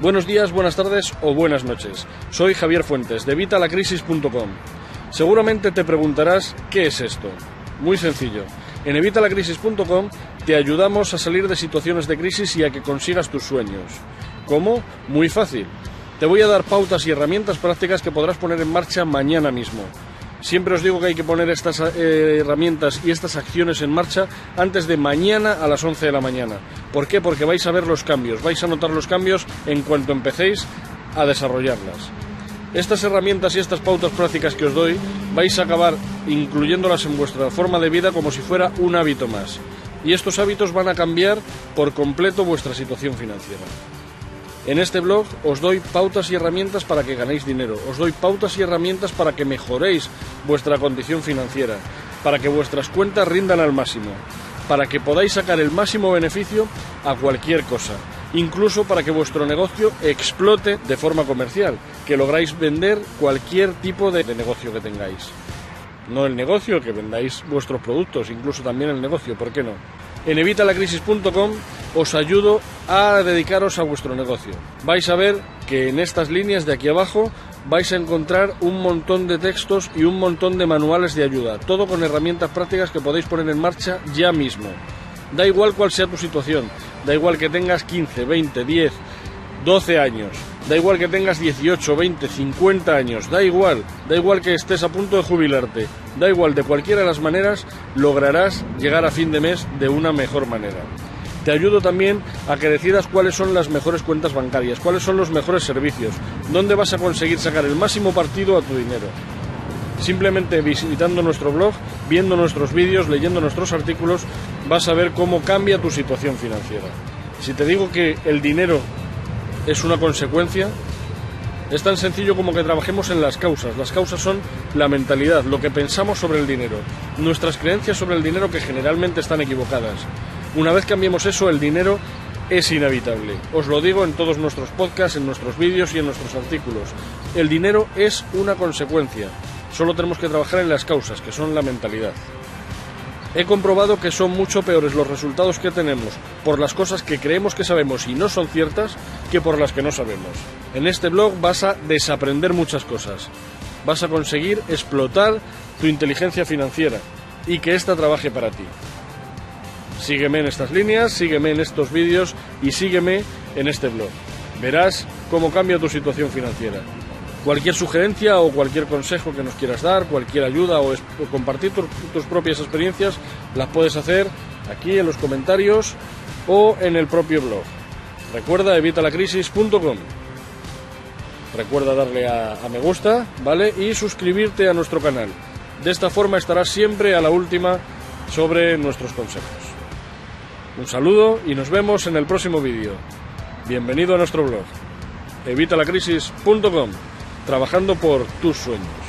Buenos días, buenas tardes o buenas noches. Soy Javier Fuentes de Evitalacrisis.com. Seguramente te preguntarás qué es esto. Muy sencillo. En Evitalacrisis.com te ayudamos a salir de situaciones de crisis y a que consigas tus sueños. ¿Cómo? Muy fácil. Te voy a dar pautas y herramientas prácticas que podrás poner en marcha mañana mismo. Siempre os digo que hay que poner estas eh, herramientas y estas acciones en marcha antes de mañana a las 11 de la mañana. ¿Por qué? Porque vais a ver los cambios, vais a notar los cambios en cuanto empecéis a desarrollarlas. Estas herramientas y estas pautas prácticas que os doy vais a acabar incluyéndolas en vuestra forma de vida como si fuera un hábito más. Y estos hábitos van a cambiar por completo vuestra situación financiera. En este blog os doy pautas y herramientas para que ganéis dinero, os doy pautas y herramientas para que mejoréis vuestra condición financiera, para que vuestras cuentas rindan al máximo, para que podáis sacar el máximo beneficio a cualquier cosa, incluso para que vuestro negocio explote de forma comercial, que lográis vender cualquier tipo de, negocio que tengáis. No el negocio, que vendáis vuestros productos, incluso también el negocio, ¿por qué no? En evitalacrisis.com os ayudo a dedicaros a vuestro negocio. Vais a ver que en estas líneas de aquí abajo vais a encontrar un montón de textos y un montón de manuales de ayuda, todo con herramientas prácticas que podéis poner en marcha ya mismo. Da igual cuál sea tu situación, da igual que tengas 15, 20, 10, 12 años, da igual que tengas 18, 20, 50 años, da igual, da igual que estés a punto de jubilarte, da igual, de cualquiera de las maneras lograrás llegar a fin de mes de una mejor manera. Te ayudo también a que decidas cuáles son las mejores cuentas bancarias, cuáles son los mejores servicios, dónde vas a conseguir sacar el máximo partido a tu dinero. Simplemente visitando nuestro blog, viendo nuestros vídeos, leyendo nuestros artículos, vas a ver cómo cambia tu situación financiera. Si te digo que el dinero es una consecuencia. Es tan sencillo como que trabajemos en las causas. Las causas son la mentalidad, lo que pensamos sobre el dinero, nuestras creencias sobre el dinero que generalmente están equivocadas. Una vez cambiemos eso, el dinero es inevitable. Os lo digo en todos nuestros podcasts, en nuestros vídeos y en nuestros artículos. El dinero es una consecuencia. Solo tenemos que trabajar en las causas, que son la mentalidad. He comprobado que son mucho peores los resultados que tenemos por las cosas que creemos que sabemos y no son ciertas que por las que no sabemos. En este blog vas a desaprender muchas cosas. Vas a conseguir explotar tu inteligencia financiera y que ésta trabaje para ti. Sígueme en estas líneas, sígueme en estos vídeos y sígueme en este blog. Verás cómo cambia tu situación financiera. Cualquier sugerencia o cualquier consejo que nos quieras dar, cualquier ayuda o, compartir tus propias experiencias, las puedes hacer aquí en los comentarios o en el propio blog. Recuerda evitalacrisis.com. Recuerda darle a, me gusta, ¿vale? Y suscribirte a nuestro canal. De esta forma estarás siempre a la última sobre nuestros consejos. Un saludo y nos vemos en el próximo vídeo. Bienvenido a nuestro blog. evitalacrisis.com trabajando por tus sueños.